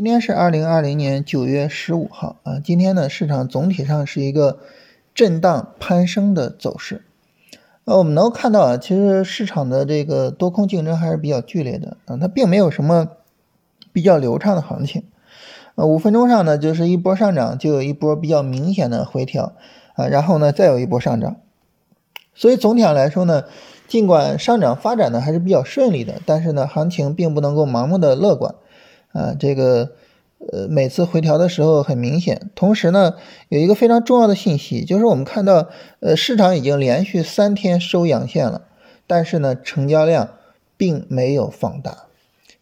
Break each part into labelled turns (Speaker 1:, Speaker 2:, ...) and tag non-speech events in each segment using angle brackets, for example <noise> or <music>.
Speaker 1: 今天是二零二零年九月十五号啊，今天呢市场总体上是一个震荡攀升的走势。呃，我们能够看到啊，其实市场的这个多空竞争还是比较剧烈的啊，它并没有什么比较流畅的行情。呃，五分钟上呢就是一波上涨，就有一波比较明显的回调啊，然后呢再有一波上涨。所以总体上来说呢，尽管上涨发展的还是比较顺利的，但是呢行情并不能够盲目的乐观。啊，这个呃，每次回调的时候很明显。同时呢，有一个非常重要的信息，就是我们看到，呃，市场已经连续三天收阳线了，但是呢，成交量并没有放大。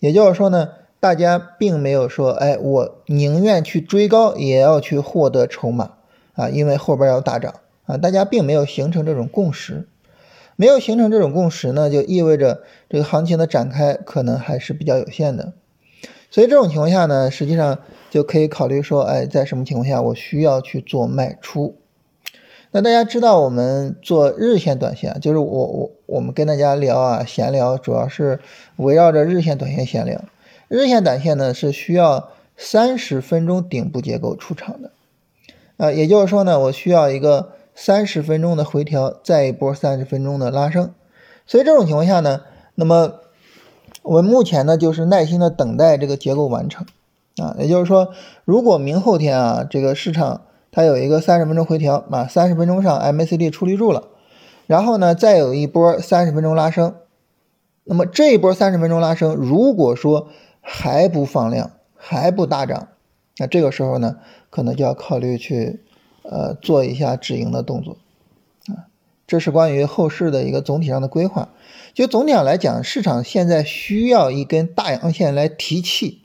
Speaker 1: 也就是说呢，大家并没有说，哎，我宁愿去追高也要去获得筹码啊，因为后边要大涨啊，大家并没有形成这种共识。没有形成这种共识呢，就意味着这个行情的展开可能还是比较有限的。所以这种情况下呢，实际上就可以考虑说，哎，在什么情况下我需要去做卖出？那大家知道我们做日线、短线，就是我我我们跟大家聊啊，闲聊主要是围绕着日线、短线闲聊。日线、短线呢是需要三十分钟顶部结构出场的，啊，也就是说呢，我需要一个三十分钟的回调，再一波三十分钟的拉升。所以这种情况下呢，那么。我们目前呢，就是耐心的等待这个结构完成，啊，也就是说，如果明后天啊，这个市场它有一个三十分钟回调，啊，三十分钟上 MACD 出力住了，然后呢，再有一波三十分钟拉升，那么这一波三十分钟拉升，如果说还不放量，还不大涨，那这个时候呢，可能就要考虑去，呃，做一下止盈的动作啊。这是关于后市的一个总体上的规划。就总体上来讲，市场现在需要一根大阳线来提气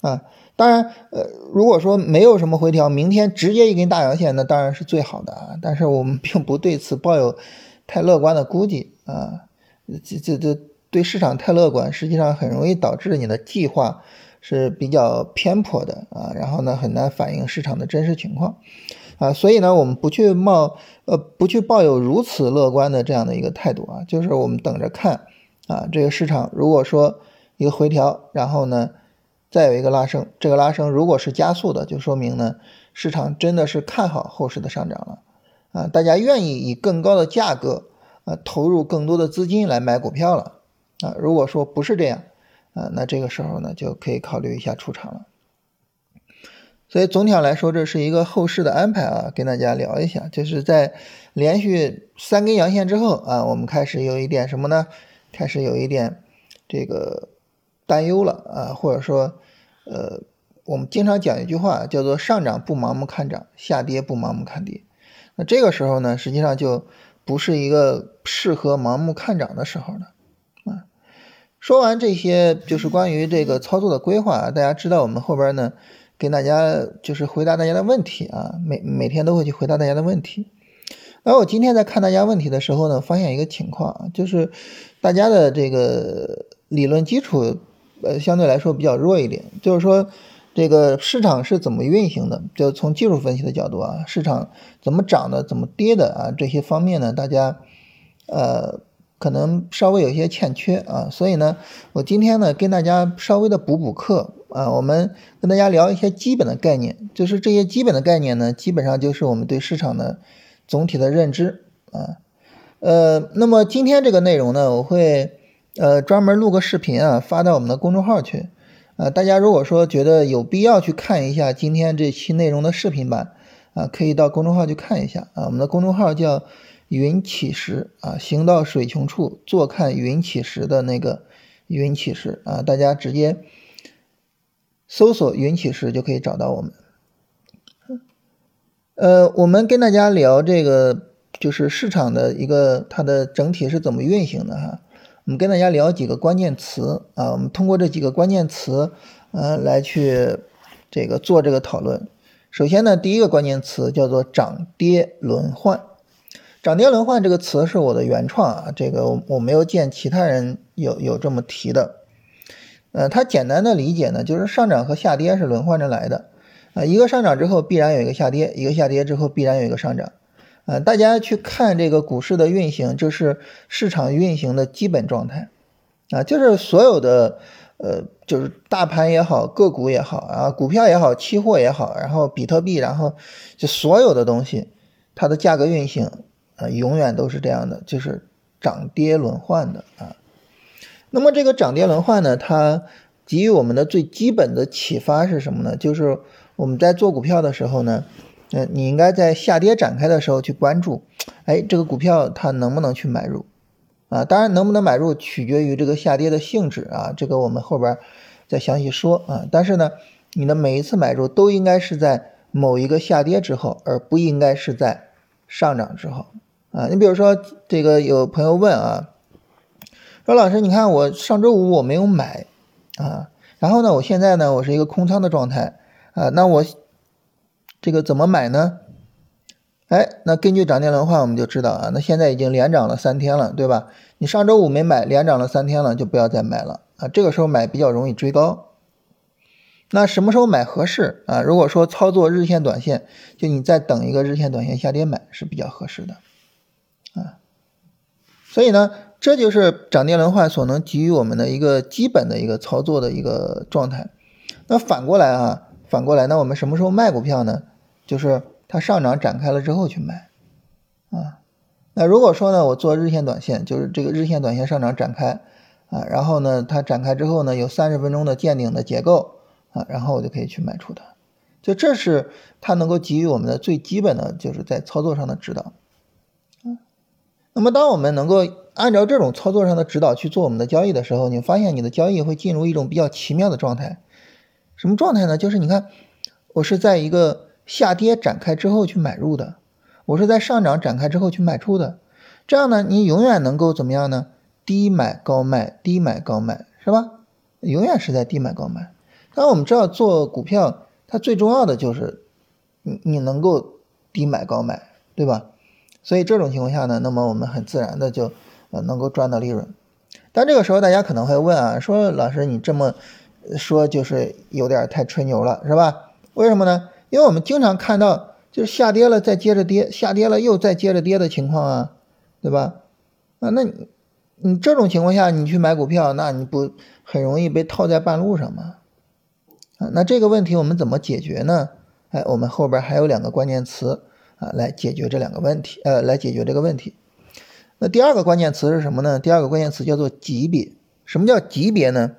Speaker 1: 啊。当然，呃，如果说没有什么回调，明天直接一根大阳线，那当然是最好的啊。但是我们并不对此抱有太乐观的估计啊。这这这对市场太乐观，实际上很容易导致你的计划是比较偏颇的啊。然后呢，很难反映市场的真实情况。啊，所以呢，我们不去冒，呃，不去抱有如此乐观的这样的一个态度啊，就是我们等着看，啊，这个市场如果说一个回调，然后呢，再有一个拉升，这个拉升如果是加速的，就说明呢，市场真的是看好后市的上涨了，啊，大家愿意以更高的价格，啊，投入更多的资金来买股票了，啊，如果说不是这样，啊，那这个时候呢，就可以考虑一下出场了。所以总体上来说，这是一个后市的安排啊，跟大家聊一下，就是在连续三根阳线之后啊，我们开始有一点什么呢？开始有一点这个担忧了啊，或者说，呃，我们经常讲一句话，叫做上涨不盲目看涨，下跌不盲目看跌。那这个时候呢，实际上就不是一个适合盲目看涨的时候了啊。说完这些，就是关于这个操作的规划，大家知道我们后边呢。跟大家就是回答大家的问题啊，每每天都会去回答大家的问题。那我今天在看大家问题的时候呢，发现一个情况，就是大家的这个理论基础呃相对来说比较弱一点。就是说，这个市场是怎么运行的？就从技术分析的角度啊，市场怎么涨的，怎么跌的啊，这些方面呢，大家呃可能稍微有一些欠缺啊。所以呢，我今天呢跟大家稍微的补补课。啊，我们跟大家聊一些基本的概念，就是这些基本的概念呢，基本上就是我们对市场的总体的认知啊。呃，那么今天这个内容呢，我会呃专门录个视频啊，发到我们的公众号去啊。大家如果说觉得有必要去看一下今天这期内容的视频版啊，可以到公众号去看一下啊。我们的公众号叫云起时啊，行到水穷处，坐看云起时的那个云起时啊，大家直接。搜索云起时就可以找到我们。呃，我们跟大家聊这个，就是市场的一个它的整体是怎么运行的哈。我们跟大家聊几个关键词啊，我们通过这几个关键词，呃，来去这个做这个讨论。首先呢，第一个关键词叫做涨跌轮换。涨跌轮换这个词是我的原创啊，这个我我没有见其他人有有这么提的。呃，它简单的理解呢，就是上涨和下跌是轮换着来的，啊，一个上涨之后必然有一个下跌，一个下跌之后必然有一个上涨，啊，大家去看这个股市的运行，就是市场运行的基本状态，啊，就是所有的呃，就是大盘也好，个股也好啊，股票也好，期货也好，然后比特币，然后就所有的东西，它的价格运行永远都是这样的，就是涨跌轮换的啊。那么这个涨跌轮换呢，它给予我们的最基本的启发是什么呢？就是我们在做股票的时候呢，嗯，你应该在下跌展开的时候去关注，哎，这个股票它能不能去买入？啊，当然能不能买入取决于这个下跌的性质啊，这个我们后边再详细说啊。但是呢，你的每一次买入都应该是在某一个下跌之后，而不应该是在上涨之后啊。你比如说，这个有朋友问啊，说老师，你看我上周五我没有买啊，然后呢，我现在呢我是一个空仓的状态啊，那我这个怎么买呢？哎，那根据涨跌轮换，我们就知道啊，那现在已经连涨了三天了，对吧？你上周五没买，连涨了三天了，就不要再买了啊。这个时候买比较容易追高。那什么时候买合适啊？如果说操作日线、短线，就你再等一个日线、短线下跌买是比较合适的啊。所以呢，这就是涨跌轮换所能给予我们的一个基本的一个操作的一个状态。那反过来啊，反过来，那我们什么时候卖股票呢？就是。它上涨展开了之后去买，啊，那如果说呢，我做日线短线，就是这个日线短线上涨展开，啊，然后呢，它展开之后呢，有三十分钟的见顶的结构，啊，然后我就可以去卖出它，就这是它能够给予我们的最基本的就是在操作上的指导，那么当我们能够按照这种操作上的指导去做我们的交易的时候，你发现你的交易会进入一种比较奇妙的状态，什么状态呢？就是你看，我是在一个。下跌展开之后去买入的，我是在上涨展开之后去卖出的，这样呢，你永远能够怎么样呢？低买高卖，低买高卖，是吧？永远是在低买高卖。当然我们知道做股票，它最重要的就是你你能够低买高卖，对吧？所以这种情况下呢，那么我们很自然的就呃能够赚到利润。但这个时候大家可能会问啊，说老师你这么说就是有点太吹牛了，是吧？为什么呢？因为我们经常看到，就是下跌了再接着跌，下跌了又再接着跌的情况啊，对吧？啊，那你你这种情况下你去买股票，那你不很容易被套在半路上吗？啊，那这个问题我们怎么解决呢？哎，我们后边还有两个关键词啊，来解决这两个问题，呃，来解决这个问题。那第二个关键词是什么呢？第二个关键词叫做级别。什么叫级别呢？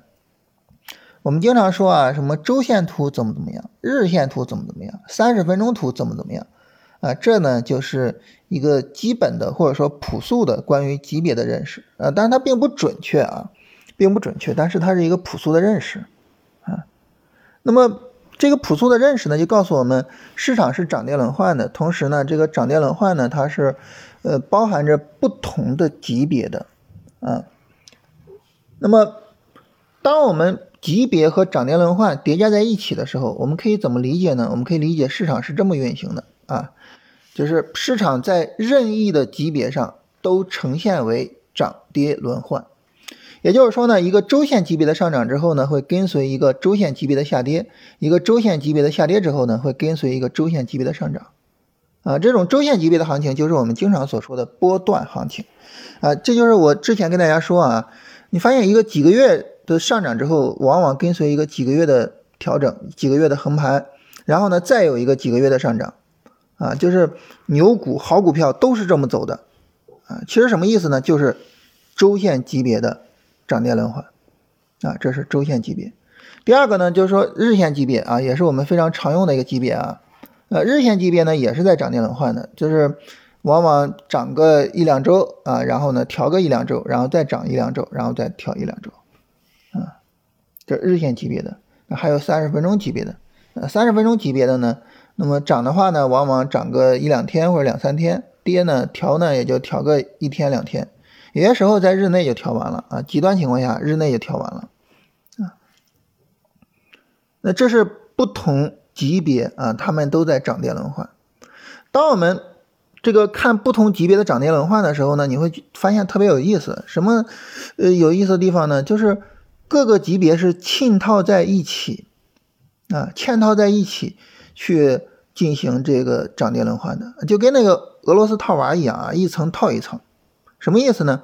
Speaker 1: 我们经常说啊，什么周线图怎么怎么样，日线图怎么怎么样，三十分钟图怎么怎么样，啊，这呢就是一个基本的或者说朴素的关于级别的认识，啊，但是它并不准确啊，并不准确，但是它是一个朴素的认识，啊，那么这个朴素的认识呢，就告诉我们市场是涨跌轮换的，同时呢，这个涨跌轮换呢，它是呃包含着不同的级别的，啊，那么当我们级别和涨跌轮换叠加在一起的时候，我们可以怎么理解呢？我们可以理解市场是这么运行的啊，就是市场在任意的级别上都呈现为涨跌轮换。也就是说呢，一个周线级别的上涨之后呢，会跟随一个周线级别的下跌；一个周线级别的下跌之后呢，会跟随一个周线级别的上涨。啊，这种周线级别的行情就是我们经常所说的波段行情。啊，这就是我之前跟大家说啊，你发现一个几个月。的上涨之后，往往跟随一个几个月的调整，几个月的横盘，然后呢，再有一个几个月的上涨，啊，就是牛股好股票都是这么走的，啊，其实什么意思呢？就是周线级别的涨跌轮换，啊，这是周线级别。第二个呢，就是说日线级别啊，也是我们非常常用的一个级别啊，呃，日线级别呢也是在涨跌轮换的，就是往往涨个一两周啊，然后呢调个一两周，然后再涨一两周，然后再调一两周。啊，这日线级别的，那还有三十分钟级别的，呃，三十分钟级别的呢，那么涨的话呢，往往涨个一两天或者两三天，跌呢调呢也就调个一天两天，有些时候在日内就调完了啊，极端情况下日内就调完了啊。那这是不同级别啊，他们都在涨跌轮换。当我们这个看不同级别的涨跌轮换的时候呢，你会发现特别有意思，什么呃有意思的地方呢？就是。各个级别是嵌套在一起，啊，嵌套在一起去进行这个涨跌轮换的，就跟那个俄罗斯套娃一样啊，一层套一层，什么意思呢？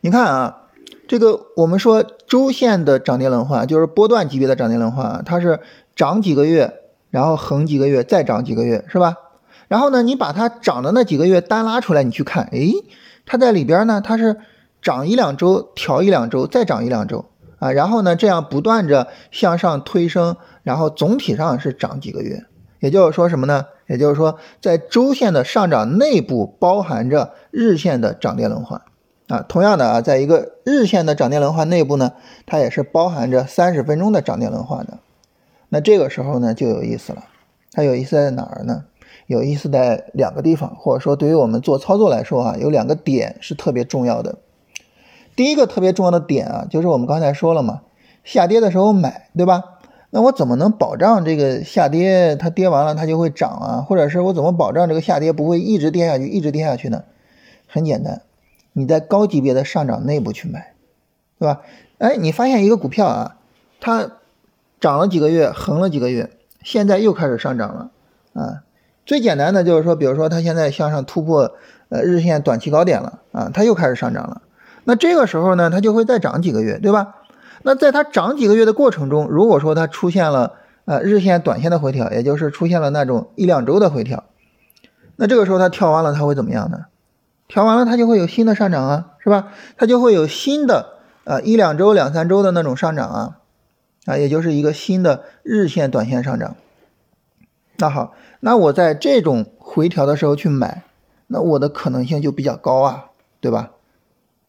Speaker 1: 你看啊，这个我们说周线的涨跌轮换，就是波段级别的涨跌轮换，它是涨几个月，然后横几个月，再涨几个月，是吧？然后呢，你把它涨的那几个月单拉出来，你去看，诶，它在里边呢，它是涨一两周，调一两周，再涨一两周啊，然后呢，这样不断着向上推升，然后总体上是涨几个月。也就是说什么呢？也就是说，在周线的上涨内部包含着日线的涨跌轮换。啊，同样的啊，在一个日线的涨跌轮换内部呢，它也是包含着三十分钟的涨跌轮换的。那这个时候呢，就有意思了。它有意思在哪儿呢？有意思在两个地方，或者说对于我们做操作来说啊，有两个点是特别重要的。第一个特别重要的点啊，就是我们刚才说了嘛，下跌的时候买，对吧？那我怎么能保障这个下跌它跌完了它就会涨啊？或者是我怎么保障这个下跌不会一直跌下去，一直跌下去呢？很简单。你在高级别的上涨内部去买，对吧？哎，你发现一个股票啊，它涨了几个月，横了几个月，现在又开始上涨了啊。最简单的就是说，比如说它现在向上突破呃日线短期高点了啊，它又开始上涨了。那这个时候呢，它就会再涨几个月，对吧？那在它涨几个月的过程中，如果说它出现了呃日线、短线的回调，也就是出现了那种一两周的回调，那这个时候它跳完了，它会怎么样呢？调完了，它就会有新的上涨啊，是吧？它就会有新的呃一两周、两三周的那种上涨啊，啊，也就是一个新的日线、短线上涨。那好，那我在这种回调的时候去买，那我的可能性就比较高啊，对吧？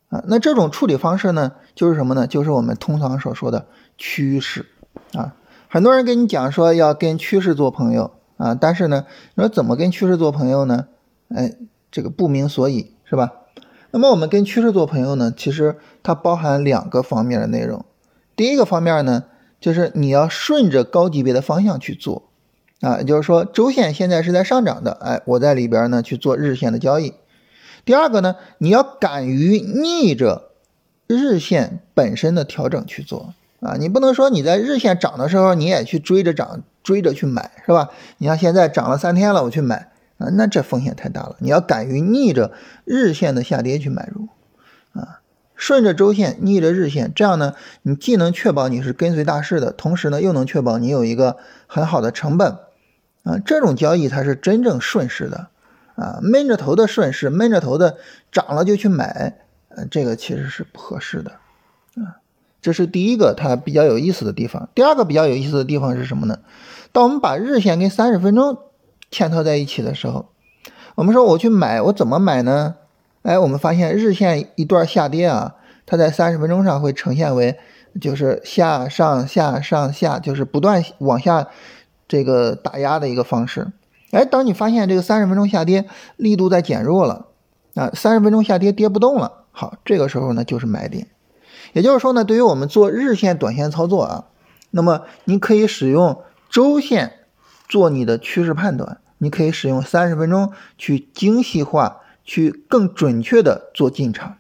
Speaker 1: 啊，那这种处理方式呢，就是什么呢？就是我们通常所说的趋势啊。很多人跟你讲说要跟趋势做朋友啊，但是呢，你说怎么跟趋势做朋友呢？哎。这个不明所以，是吧？那么我们跟趋势做朋友呢，其实它包含两个方面的内容。第一个方面呢，就是你要顺着高级别的方向去做，啊，也就是说周线现在是在上涨的，哎，我在里边呢去做日线的交易。第二个呢，你要敢于逆着日线本身的调整去做，啊，你不能说你在日线涨的时候你也去追着涨，追着去买，是吧？你像现在涨了三天了，我去买。啊，那这风险太大了。你要敢于逆着日线的下跌去买入，啊，顺着周线逆着日线，这样呢，你既能确保你是跟随大势的，同时呢，又能确保你有一个很好的成本，啊，这种交易才是真正顺势的，啊，闷着头的顺势，闷着头的涨了就去买，呃，这个其实是不合适的，啊，这是第一个它比较有意思的地方。第二个比较有意思的地方是什么呢？当我们把日线跟三十分钟。嵌套在一起的时候，我们说我去买，我怎么买呢？哎，我们发现日线一段下跌啊，它在三十分钟上会呈现为就是下上下上下，就是不断往下这个打压的一个方式。哎，当你发现这个三十分钟下跌力度在减弱了啊，三十分钟下跌跌不动了，好，这个时候呢就是买点。也就是说呢，对于我们做日线、短线操作啊，那么你可以使用周线。做你的趋势判断，你可以使用三十分钟去精细化，去更准确的做进场，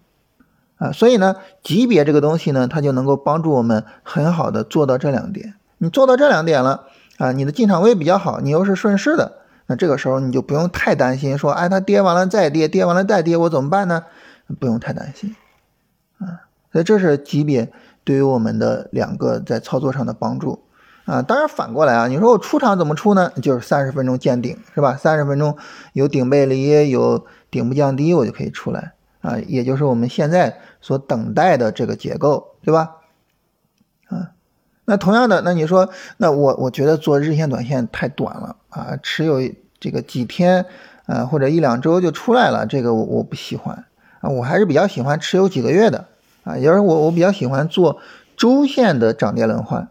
Speaker 1: 啊，所以呢，级别这个东西呢，它就能够帮助我们很好的做到这两点。你做到这两点了，啊，你的进场位比较好，你又是顺势的，那这个时候你就不用太担心，说，哎，它跌完了再跌，跌完了再跌，我怎么办呢？不用太担心，啊，所以这是级别对于我们的两个在操作上的帮助。啊，当然反过来啊，你说我出场怎么出呢？就是三十分钟见顶，是吧？三十分钟有顶背离，有顶部降低，我就可以出来啊，也就是我们现在所等待的这个结构，对吧？那同样的，那你说，那我我觉得做日线、短线太短了啊，持有这个几天啊或者一两周就出来了，这个我我不喜欢啊，我还是比较喜欢持有几个月的啊，也就是我我比较喜欢做周线的涨跌轮换。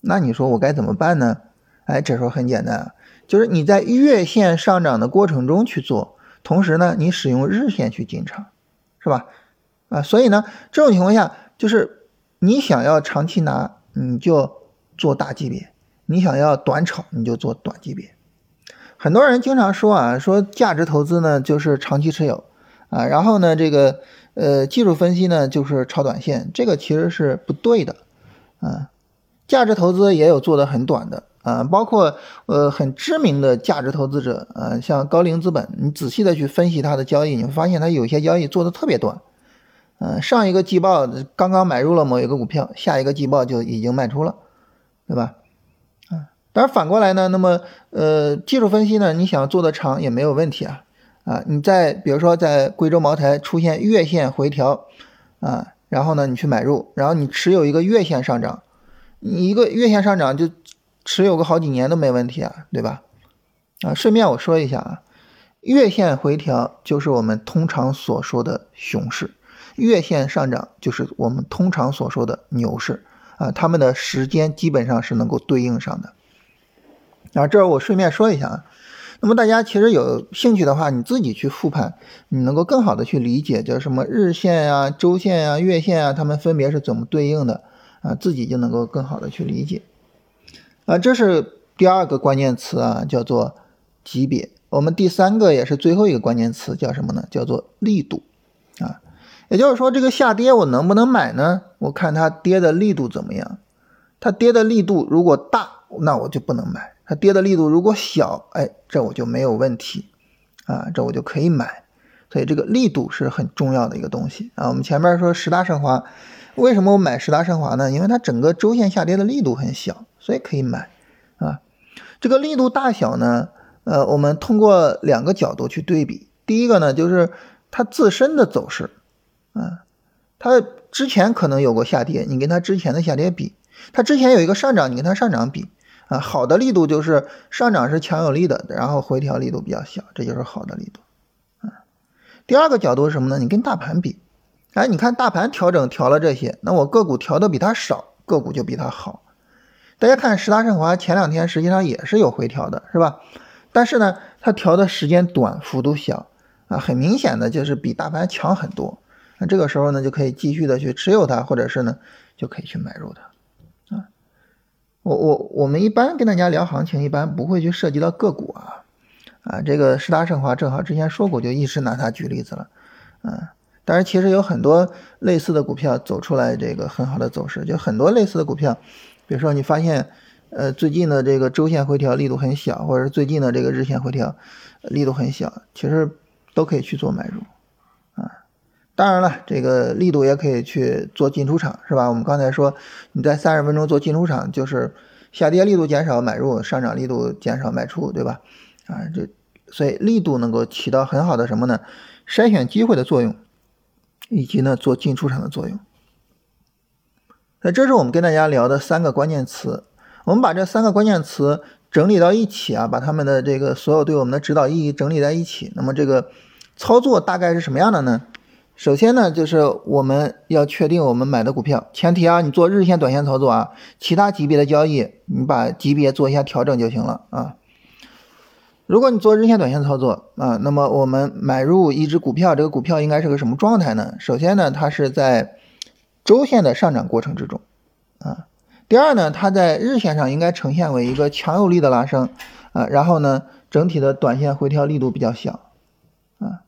Speaker 1: 那你说我该怎么办呢？哎，这时候很简单，就是你在月线上涨的过程中去做，同时呢，你使用日线去进场，是吧？啊，所以呢，这种情况下，就是你想要长期拿，你就做大级别；你想要短炒，你就做短级别。很多人经常说啊，说价值投资呢就是长期持有啊，然后呢，这个呃技术分析呢就是炒短线，这个其实是不对的，啊。价值投资也有做的很短的啊，包括呃很知名的价值投资者啊，像高瓴资本，你仔细的去分析它的交易，你会发现它有些交易做的特别短嗯，上一个季报刚刚买入了某一个股票，下一个季报就已经卖出了，对吧？啊，当然反过来呢，那么呃，技术分析呢，你想做的长也没有问题啊。啊，你在比如说在贵州茅台出现月线回调，啊，然后呢你去买入，然后你持有一个月线上涨，你一个月线上涨就持有个好几年都没问题啊，对吧？啊，顺便我说一下啊，月线回调就是我们通常所说的熊市，月线上涨就是我们通常所说的牛市啊，它们的时间基本上是能够对应上的。啊，这儿我顺便说一下啊。那么大家其实有兴趣的话，你自己去复盘，你能够更好的去理解，叫什么日线啊、周线啊、月线啊，它们分别是怎么对应的啊，自己就能够更好的去理解。啊，这是第二个关键词啊，叫做级别。我们第三个也是最后一个关键词叫什么呢？叫做力度啊。也就是说，这个下跌我能不能买呢？我看它跌的力度怎么样。它跌的力度如果大，那我就不能买。它跌的力度如果小，哎，这我就没有问题，啊，这我就可以买。所以这个力度是很重要的一个东西啊。我们前面说十大升华，为什么我买十大升华呢？因为它整个周线下跌的力度很小，所以可以买啊。这个力度大小呢，呃，我们通过两个角度去对比。第一个呢，就是它自身的走势，啊，它之前可能有过下跌，你跟它之前的下跌比，它之前有一个上涨，你跟它上涨比。啊，好的力度就是上涨是强有力的，然后回调力度比较小，这就是好的力度。啊，第二个角度是什么呢？你跟大盘比，哎，你看大盘调整调了这些，那我个股调的比它少，个股就比它好。大家看十大盛华前两天实际上也是有回调的，是吧？但是呢，它调的时间短，幅度小，啊，很明显的就是比大盘强很多。那这个时候呢，就可以继续的去持有它，或者是呢，就可以去买入它。啊我我我们一般跟大家聊行情，一般不会去涉及到个股啊，啊，这个十大盛华正好之前说过，就一直拿它举例子了，嗯，但是其实有很多类似的股票走出来这个很好的走势，就很多类似的股票，比如说你发现，呃，最近的这个周线回调力度很小，或者是最近的这个日线回调力度很小，其实都可以去做买入，当然了，这个力度也可以去做进出场，是吧？我们刚才说，你在三十分钟做进出场，就是下跌力度减少买入，上涨力度减少卖出，对吧？啊，这所以力度能够起到很好的什么呢？筛选机会的作用，以及呢做进出场的作用。那这是我们跟大家聊的三个关键词，我们把这三个关键词整理到一起啊，把他们的这个所有对我们的指导意义整理在一起，那么这个操作大概是什么样的呢？首先呢，就是我们要确定我们买的股票，前提啊，你做日线、短线操作啊，其他级别的交易，你把级别做一下调整就行了啊。如果你做日线、短线操作啊，那么我们买入一只股票，这个股票应该是个什么状态呢？首先呢，它是在周线的上涨过程之中啊。第二呢，它在日线上应该呈现为一个强有力的拉升啊，然后呢，整体的短线回调力度比较小啊。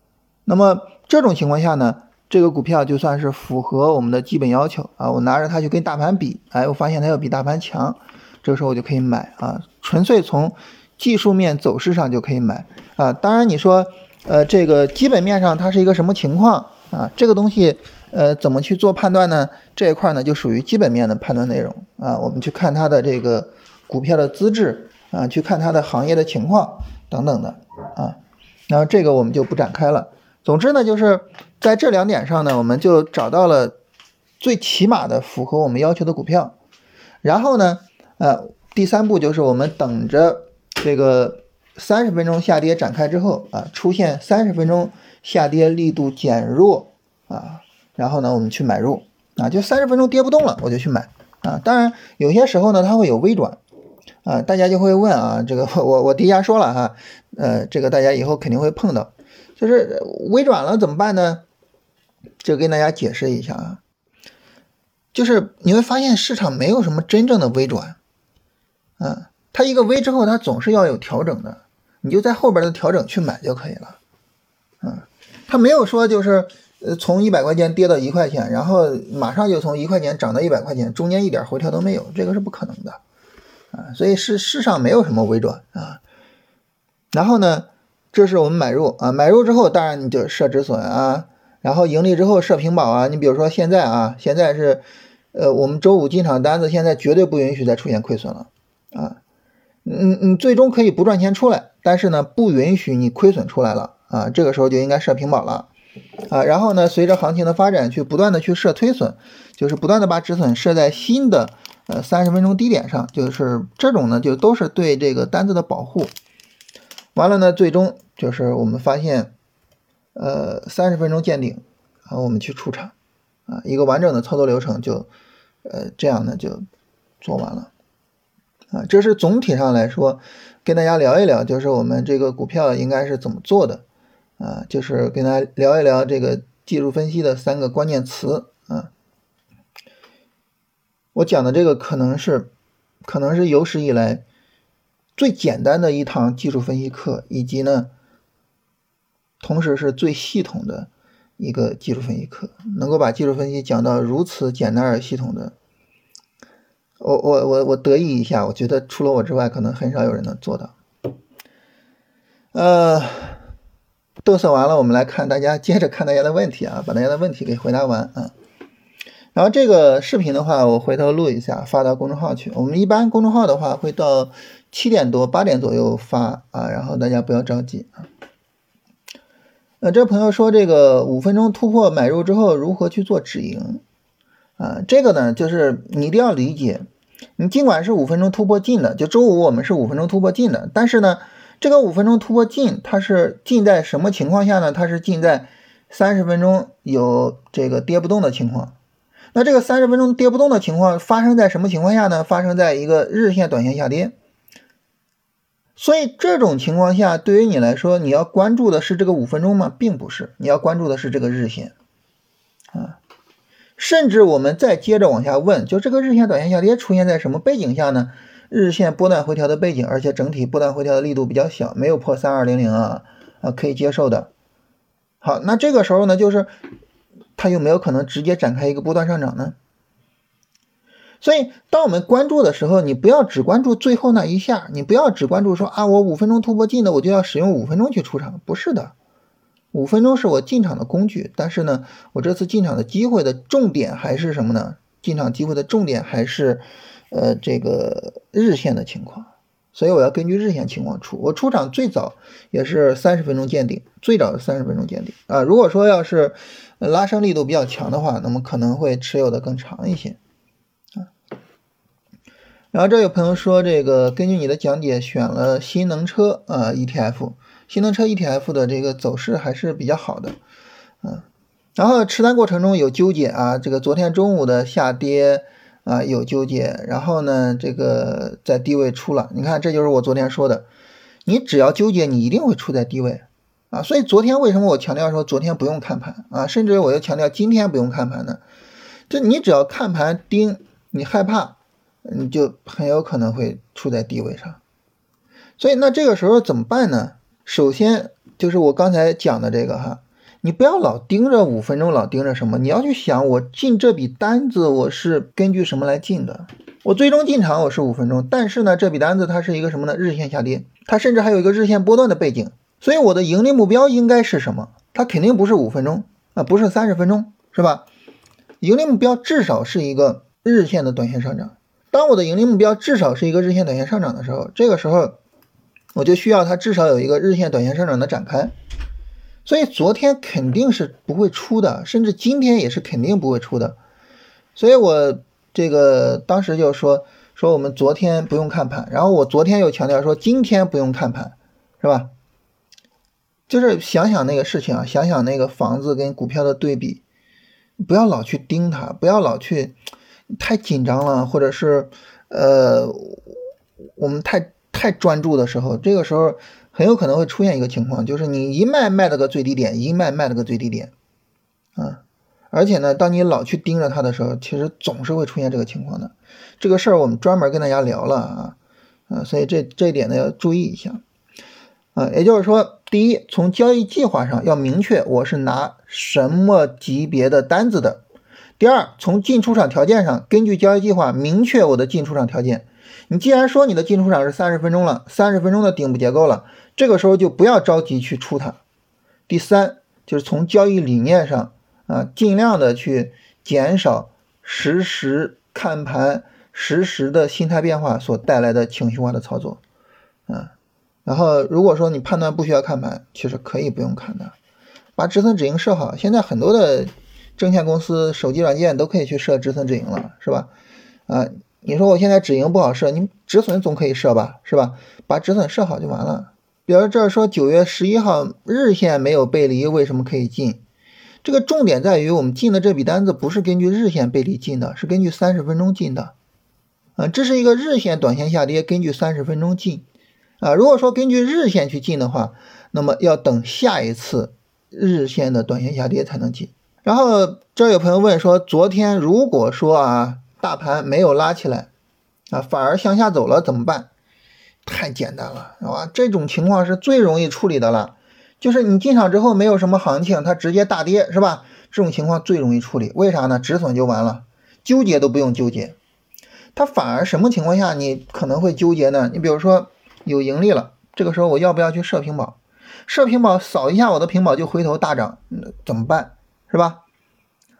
Speaker 1: 那么这种情况下呢，这个股票就算是符合我们的基本要求啊，我拿着它去跟大盘比，哎，我发现它要比大盘强，这个时候我就可以买啊，纯粹从技术面走势上就可以买啊。当然你说，呃，这个基本面上它是一个什么情况啊？这个东西，呃，怎么去做判断呢？这一块呢就属于基本面的判断内容啊，我们去看它的这个股票的资质啊，去看它的行业的情况等等的啊，然后这个我们就不展开了。总之呢，就是在这两点上呢，我们就找到了最起码的符合我们要求的股票。然后呢，呃，第三步就是我们等着这个三十分钟下跌展开之后啊，出现三十分钟下跌力度减弱啊，然后呢，我们去买入啊，就三十分钟跌不动了，我就去买啊。当然有些时候呢，它会有微转啊，大家就会问啊，这个我我提前说了哈，呃，这个大家以后肯定会碰到。就是微转了怎么办呢？就跟大家解释一下啊，就是你会发现市场没有什么真正的微转，啊，它一个微之后它总是要有调整的，你就在后边的调整去买就可以了，嗯，它没有说就是呃从一百块钱跌到一块钱，然后马上就从一块钱涨到一百块钱，中间一点回调都没有，这个是不可能的，啊，所以是世上没有什么微转啊，然后呢？这是我们买入啊，买入之后，当然你就设止损啊，然后盈利之后设平保啊，你比如说现在啊，现在是，呃，我们周五进场单子现在绝对不允许再出现亏损了啊，嗯嗯，最终可以不赚钱出来，但是呢，不允许你亏损出来了啊，这个时候就应该设平保了啊，然后呢，随着行情的发展，去不断的去设推损，就是不断的把止损设在新的呃三十分钟低点上，就是这种呢，就都是对这个单子的保护。完了呢，最终就是我们发现。呃，三十分钟见顶，然后我们去出场，啊，一个完整的操作流程就，呃，这样呢就做完了，啊，这是总体上来说跟大家聊一聊，就是我们这个股票应该是怎么做的，啊，就是跟大家聊一聊这个技术分析的三个关键词，啊，我讲的这个可能是，可能是有史以来最简单的一堂技术分析课，以及呢。同时是最系统的一个技术分析课，能够把技术分析讲到如此简单而系统的，我我我我得意一下，我觉得除了我之外，可能很少有人能做到。呃，嘚瑟完了，我们来看大家，接着看大家的问题啊，把大家的问题给回答完啊。然后这个视频的话，我回头录一下，发到公众号去。我们一般公众号的话，会到七点多八点左右发啊，然后大家不要着急啊。那这朋友说，这个五分钟突破买入之后如何去做止盈啊？这个呢，就是你一定要理解，你尽管是五分钟突破进的，就周五我们是五分钟突破进的，但是呢，这个五分钟突破进它是进在什么情况下呢？它是进在三十分钟有这个跌不动的情况。那这个三十分钟跌不动的情况发生在什么情况下呢？发生在一个日线、短线下跌。所以这种情况下，对于你来说，你要关注的是这个五分钟吗？并不是，你要关注的是这个日线，啊，甚至我们再接着往下问，就这个日线短线下跌出现在什么背景下呢？日线波段回调的背景，而且整体波段回调的力度比较小，没有破三二零零啊，啊，可以接受的。好，那这个时候呢，就是它有没有可能直接展开一个波段上涨呢？所以，当我们关注的时候，你不要只关注最后那一下，你不要只关注说啊，我五分钟突破进的，我就要使用五分钟去出场，不是的，五分钟是我进场的工具，但是呢，我这次进场的机会的重点还是什么呢？进场机会的重点还是，呃，这个日线的情况，所以我要根据日线情况出。我出场最早也是三十分钟见顶，最早是三十分钟见顶啊。如果说要是拉升力度比较强的话，那么可能会持有的更长一些。然后这有朋友说，这个根据你的讲解选了新能车啊 ETF，新能车 ETF 的这个走势还是比较好的，嗯，然后持单过程中有纠结啊，这个昨天中午的下跌啊有纠结，然后呢这个在低位出了，你看这就是我昨天说的，你只要纠结，你一定会出在低位。啊，所以昨天为什么我强调说昨天不用看盘？啊，甚至我又强调今天不用看盘呢？这你只要看盘盯，你害怕。你就很有可能会处在低位上，所以那这个时候怎么办呢？首先就是我刚才讲的这个哈，你不要老盯着五分钟，老盯着什么？你要去想，我进这笔单子我是根据什么来进的？我最终进场我是五分钟，但是呢，这笔单子它是一个什么呢？日线下跌，它甚至还有一个日线波段的背景，所以我的盈利目标应该是什么？它肯定不是五分钟啊，不是三十分钟，是吧？盈利目标至少是一个日线的短线上涨。当我的盈利目标至少是一个日线、短线上涨的时候，这个时候我就需要它至少有一个日线、短线上涨的展开。所以昨天肯定是不会出的，甚至今天也是肯定不会出的。所以我这个当时就说说我们昨天不用看盘，然后我昨天又强调说今天不用看盘，是吧？就是想想那个事情啊，想想那个房子跟股票的对比，不要老去盯它，不要老去。太紧张了，或者是，呃，我们太太专注的时候，这个时候很有可能会出现一个情况，就是你一卖卖了个最低点，一卖卖了个最低点，啊，而且呢，当你老去盯着它的时候，其实总是会出现这个情况的。这个事儿我们专门跟大家聊了啊，啊，所以这这一点呢要注意一下，啊，也就是说，第一，从交易计划上要明确我是拿什么级别的单子的。第二，从进出场条件上，根据交易计划明确我的进出场条件。你既然说你的进出场是三十分钟了，三十分钟的顶部结构了，这个时候就不要着急去出它。第三，就是从交易理念上啊，尽量的去减少实时看盘、实时的心态变化所带来的情绪化的操作，啊，然后如果说你判断不需要看盘，其实可以不用看的，把止损止盈设好。现在很多的证券公司手机软件都可以去设止损止盈了，是吧？啊，你说我现在止盈不好设，你止损总可以设吧，是吧？把止损设好就完了。比如这儿说九月十一号日线没有背离，为什么可以进？这个重点在于我们进的这笔单子不是根据日线背离进的，是根据三十分钟进的。啊，这是一个日线短线下跌，根据三十分钟进。啊，如果说根据日线去进的话，那么要等下一次日线的短线下跌才能进。然后这有朋友问说，昨天如果说啊大盘没有拉起来，啊反而向下走了怎么办？太简单了，是吧？这种情况是最容易处理的了，就是你进场之后没有什么行情，它直接大跌，是吧？这种情况最容易处理，为啥呢？止损就完了，纠结都不用纠结。它反而什么情况下你可能会纠结呢？你比如说有盈利了，这个时候我要不要去设平保？设平保扫一下我的平保就回头大涨，那怎么办？是吧？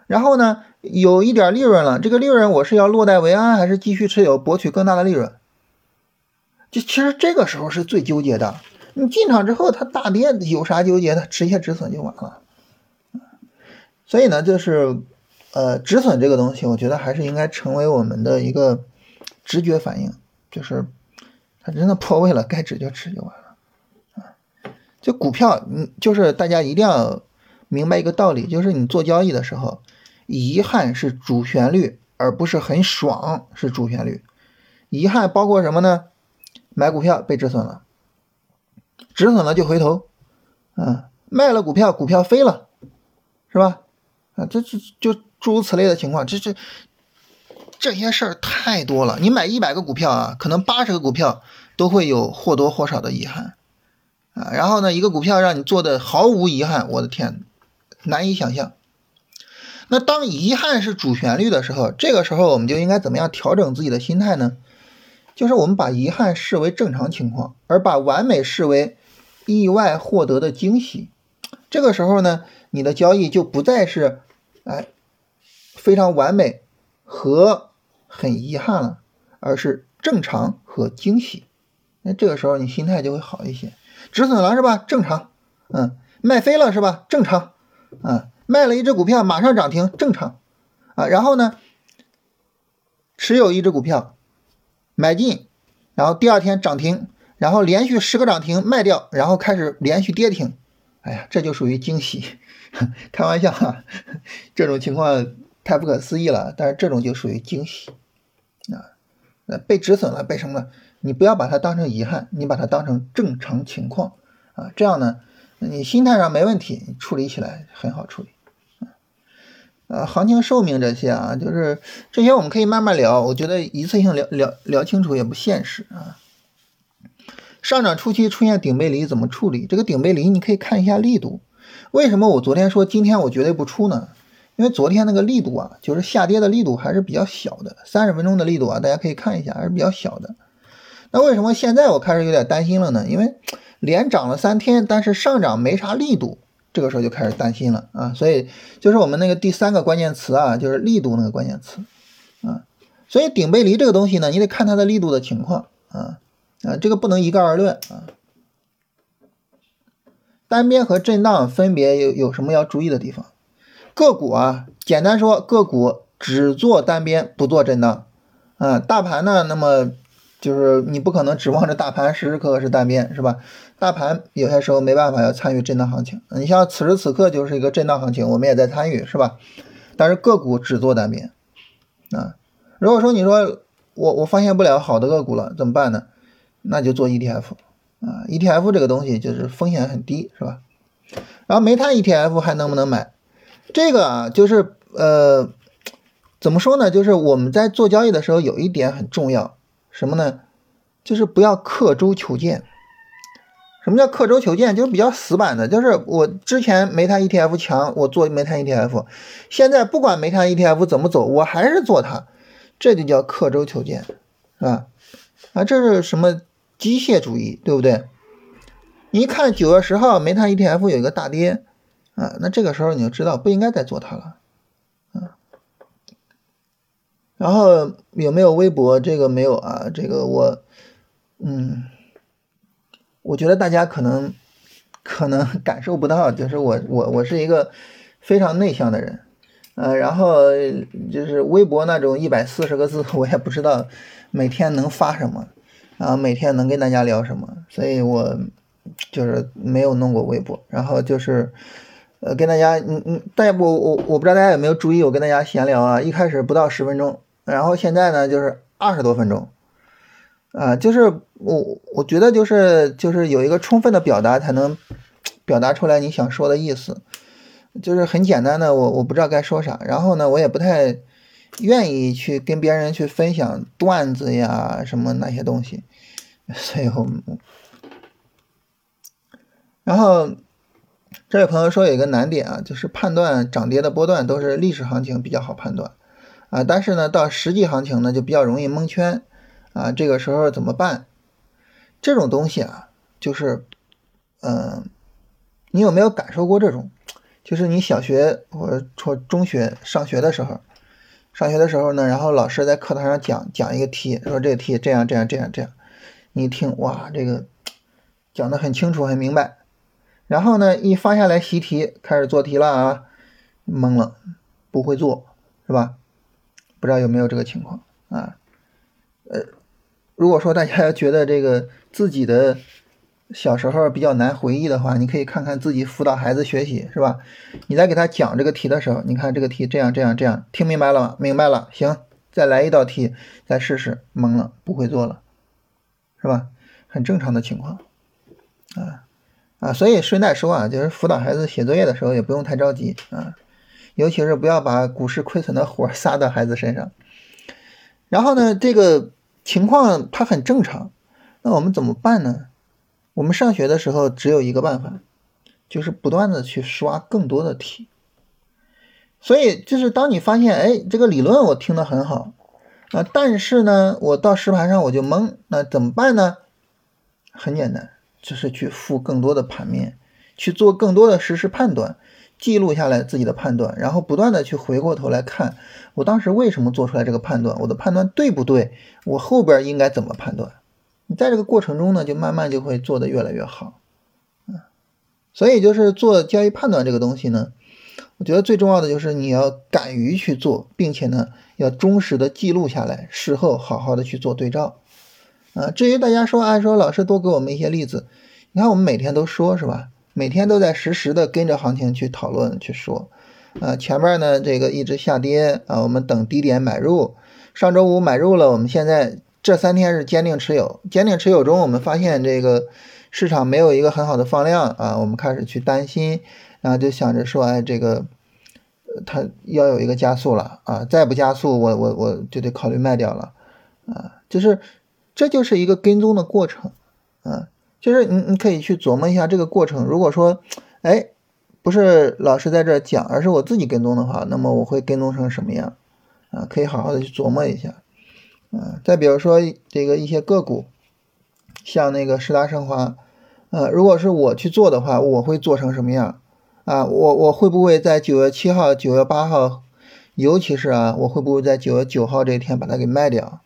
Speaker 1: 然后呢，有一点利润了，这个利润我是要落袋为安，还是继续持有博取更大的利润？就其实这个时候是最纠结的，你进场之后它大跌，有啥纠结的？直接止损就完了。所以呢，就是呃，止损这个东西，我觉得还是应该成为我们的一个直觉反应，就是它真的破位了，该止就止就完了。啊，就股票，你就是大家一定要明白一个道理，就是你做交易的时候，遗憾是主旋律，而不是很爽是主旋律。遗憾包括什么呢？买股票被止损了，止损了就回头，嗯，卖了股票，股票飞了，是吧？啊，这这就诸如此类的情况，这这这些事儿太多了。你买一百个股票啊，可能八十个股票都会有或多或少的遗憾，啊，然后呢，一个股票让你做的毫无遗憾，我的天，难以想象。那当遗憾是主旋律的时候，这个时候我们就应该怎么样调整自己的心态呢？就是我们把遗憾视为正常情况，而把完美视为意外获得的惊喜。这个时候呢，你的交易就不再是哎非常完美和很遗憾了，而是正常和惊喜。那这个时候你心态就会好一些。止损了是吧？正常。嗯，卖飞了是吧？正常。啊，卖了一只股票马上涨停，正常。啊，然后呢，持有一只股票。买进，然后第二天涨停，然后连续十个涨停卖掉，然后开始连续跌停，哎呀，这就属于惊喜，<laughs> 开玩笑哈，这种情况太不可思议了，但是这种就属于惊喜啊，呃，被止损了，被什么？你不要把它当成遗憾，你把它当成正常情况啊，这样呢，你心态上没问题，处理起来很好处理。呃，行情寿命这些啊，就是这些我们可以慢慢聊。我觉得一次性聊聊聊清楚也不现实啊。上涨初期出现顶背离怎么处理？这个顶背离你可以看一下力度。为什么我昨天说今天我绝对不出呢？因为昨天那个力度啊，就是下跌的力度还是比较小的，三十分钟的力度啊，大家可以看一下还是比较小的。那为什么现在我开始有点担心了呢？因为连涨了三天，但是上涨没啥力度。这个时候就开始担心了啊，所以就是我们那个第三个关键词啊，就是力度那个关键词啊，所以顶背离这个东西呢，你得看它的力度的情况啊啊，这个不能一概而论啊。单边和震荡分别有有什么要注意的地方？个股啊，简单说，个股只做单边不做震荡啊，大盘呢，那么。就是你不可能指望着大盘时时刻刻是单边，是吧？大盘有些时候没办法要参与震荡行情。你像此时此刻就是一个震荡行情，我们也在参与，是吧？但是个股只做单边啊。如果说你说我我发现不了好的个股了，怎么办呢？那就做 ETF 啊，ETF 这个东西就是风险很低，是吧？然后煤炭 ETF 还能不能买？这个啊，就是呃，怎么说呢？就是我们在做交易的时候有一点很重要。什么呢？就是不要刻舟求剑。什么叫刻舟求剑？就是比较死板的。就是我之前煤炭 ETF 强，我做煤炭 ETF，现在不管煤炭 ETF 怎么走，我还是做它，这就叫刻舟求剑，是吧？啊，这是什么机械主义，对不对？你一看九月十号煤炭 ETF 有一个大跌，啊，那这个时候你就知道不应该再做它了，啊。然后有没有微博？这个没有啊，这个我，嗯，我觉得大家可能可能 <laughs> 感受不到，就是我我我是一个非常内向的人，呃，然后就是微博那种一百四十个字，我也不知道每天能发什么，啊，每天能跟大家聊什么，所以我就是没有弄过微博，然后就是。呃，跟大家，嗯嗯，大家我我我不知道大家有没有注意，我跟大家闲聊啊，一开始不到十分钟，然后现在呢就是二十多分钟，啊，就是我我觉得就是就是有一个充分的表达才能表达出来你想说的意思，就是很简单的，我我不知道该说啥，然后呢，我也不太愿意去跟别人去分享段子呀什么那些东西，<laughs> 所以我，然后。这位朋友说有一个难点啊，就是判断涨跌的波段都是历史行情比较好判断。啊，但是呢，到实际行情呢就比较容易蒙圈啊。这个时候怎么办？这种东西啊，就是，嗯，你有没有感受过这种？就是你小学或者说中学上学的时候，上学的时候呢，然后老师在课堂上讲讲一个题，说这个题这样这样这样这样，你一听哇，这个讲的很清楚很明白。然后呢，一发下来习题，开始做题了啊，懵了，不会做，是吧？不知道有没有这个情况啊？呃，如果说大家觉得这个自己的小时候比较难回忆的话，你可以看看自己辅导孩子学习，是吧？你在给他讲这个题的时候，你看这个题这样这样这样，听明白了吗？明白了，行，再来一道题，再试试，懵了，不会做了，是吧？很正常的情况啊。啊，所以顺带说啊，就是辅导孩子写作业的时候也不用太着急啊，尤其是不要把股市亏损的活撒到孩子身上。然后呢，这个情况它很正常，那我们怎么办呢？我们上学的时候只有一个办法，就是不断的去刷更多的题。所以就是当你发现，哎，这个理论我听得很好啊，但是呢，我到实盘上我就懵，那怎么办呢？很简单。就是去付更多的盘面，去做更多的实时判断，记录下来自己的判断，然后不断的去回过头来看，我当时为什么做出来这个判断，我的判断对不对，我后边应该怎么判断？你在这个过程中呢，就慢慢就会做得越来越好，嗯，所以就是做交易判断这个东西呢，我觉得最重要的就是你要敢于去做，并且呢，要忠实的记录下来，事后好好的去做对照。啊，至于大家说，啊，说老师多给我们一些例子，你看我们每天都说是吧？每天都在实时的跟着行情去讨论去说。啊，前面呢这个一直下跌啊，我们等低点买入。上周五买入了，我们现在这三天是坚定持有。坚定持有中，我们发现这个市场没有一个很好的放量啊，我们开始去担心，然后就想着说，哎，这个它要有一个加速了啊，再不加速，我我我就得考虑卖掉了啊，就是。这就是一个跟踪的过程，啊，就是你你可以去琢磨一下这个过程。如果说，哎，不是老师在这讲，而是我自己跟踪的话，那么我会跟踪成什么样？啊，可以好好的去琢磨一下。啊，再比如说这个一些个股，像那个十大升华，呃，如果是我去做的话，我会做成什么样？啊，我我会不会在九月七号、九月八号，尤其是啊，我会不会在九月九号这一天把它给卖掉？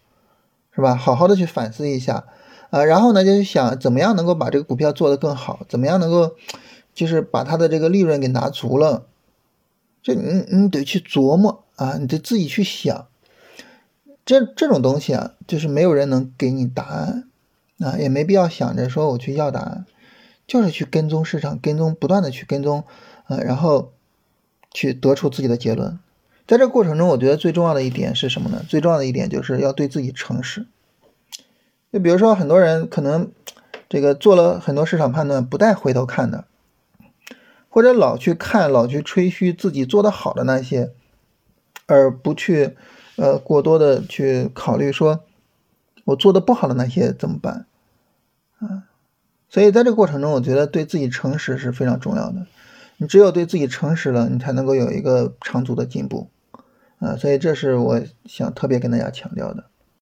Speaker 1: 是吧？好好的去反思一下，啊，然后呢，就是想怎么样能够把这个股票做得更好，怎么样能够，就是把它的这个利润给拿足了，这你你得去琢磨啊，你得自己去想，这这种东西啊，就是没有人能给你答案，啊，也没必要想着说我去要答案，就是去跟踪市场，跟踪不断的去跟踪，呃，然后去得出自己的结论。在这过程中，我觉得最重要的一点是什么呢？最重要的一点就是要对自己诚实。就比如说，很多人可能这个做了很多市场判断，不带回头看的，或者老去看、老去吹嘘自己做的好的那些，而不去呃过多的去考虑说我做的不好的那些怎么办啊？所以在这个过程中，我觉得对自己诚实是非常重要的。你只有对自己诚实了，你才能够有一个长足的进步，啊，所以这是我想特别跟大家强调的。